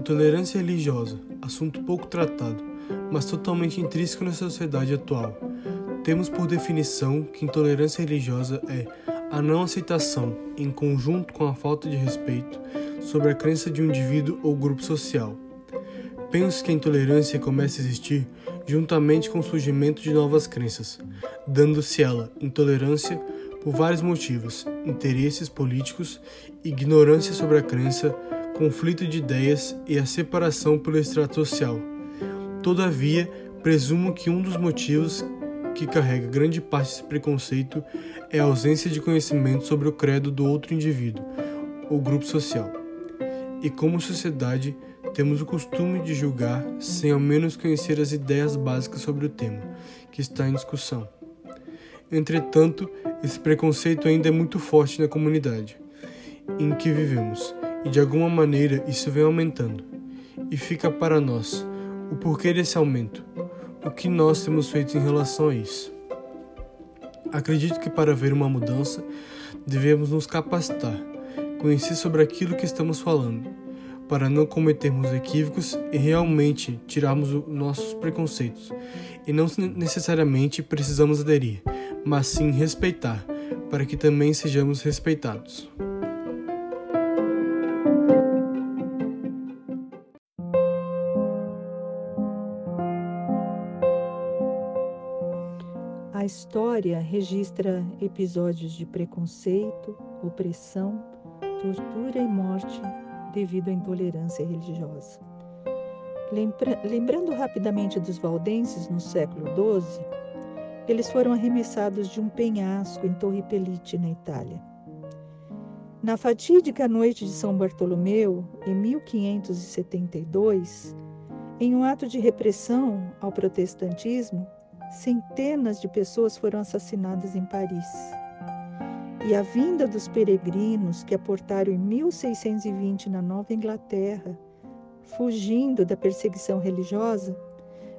Intolerância religiosa, assunto pouco tratado, mas totalmente intrínseco na sociedade atual. Temos por definição que intolerância religiosa é a não aceitação, em conjunto com a falta de respeito, sobre a crença de um indivíduo ou grupo social. Penso que a intolerância começa a existir juntamente com o surgimento de novas crenças, dando-se ela intolerância por vários motivos: interesses políticos, ignorância sobre a crença, conflito de ideias e a separação pelo extrato social. Todavia, presumo que um dos motivos que carrega grande parte desse preconceito é a ausência de conhecimento sobre o credo do outro indivíduo ou grupo social. E como sociedade, temos o costume de julgar sem ao menos conhecer as ideias básicas sobre o tema que está em discussão. Entretanto, esse preconceito ainda é muito forte na comunidade em que vivemos, e de alguma maneira isso vem aumentando. E fica para nós o porquê desse aumento, o que nós temos feito em relação a isso. Acredito que para ver uma mudança, devemos nos capacitar, conhecer sobre aquilo que estamos falando, para não cometermos equívocos e realmente tirarmos os nossos preconceitos. E não necessariamente precisamos aderir, mas sim respeitar, para que também sejamos respeitados. A história registra episódios de preconceito, opressão, tortura e morte devido à intolerância religiosa. Lembra lembrando rapidamente dos valdenses no século XII, eles foram arremessados de um penhasco em Torre Pelite, na Itália. Na fatídica noite de São Bartolomeu, em 1572, em um ato de repressão ao protestantismo, centenas de pessoas foram assassinadas em Paris. E a vinda dos peregrinos que aportaram em 1620 na Nova Inglaterra, fugindo da perseguição religiosa,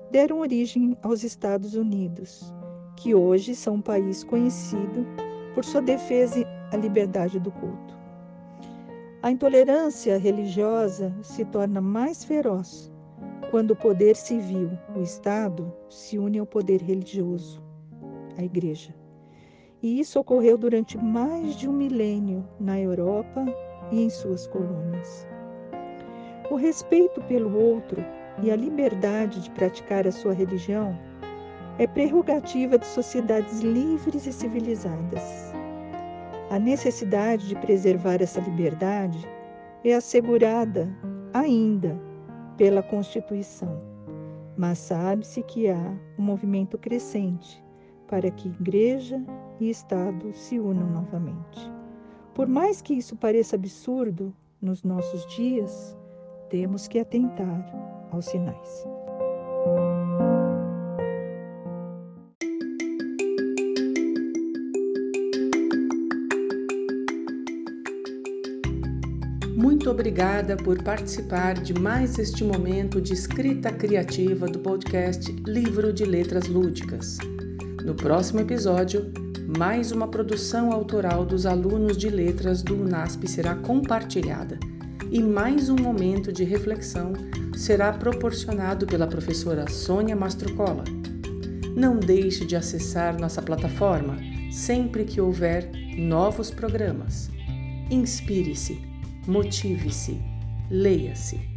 deram origem aos Estados Unidos, que hoje são um país conhecido por sua defesa à liberdade do culto. A intolerância religiosa se torna mais feroz quando o poder civil, o Estado, se une ao poder religioso, a Igreja. E isso ocorreu durante mais de um milênio na Europa e em suas colônias. O respeito pelo outro e a liberdade de praticar a sua religião é prerrogativa de sociedades livres e civilizadas. A necessidade de preservar essa liberdade é assegurada ainda pela Constituição, mas sabe-se que há um movimento crescente para que Igreja e Estado se unam novamente. Por mais que isso pareça absurdo nos nossos dias, temos que atentar aos sinais. Muito obrigada por participar de mais este momento de escrita criativa do podcast Livro de Letras Lúdicas. No próximo episódio, mais uma produção autoral dos alunos de letras do UNASP será compartilhada e mais um momento de reflexão será proporcionado pela professora Sônia Mastrocola. Não deixe de acessar nossa plataforma sempre que houver novos programas. Inspire-se Motive-se, leia-se.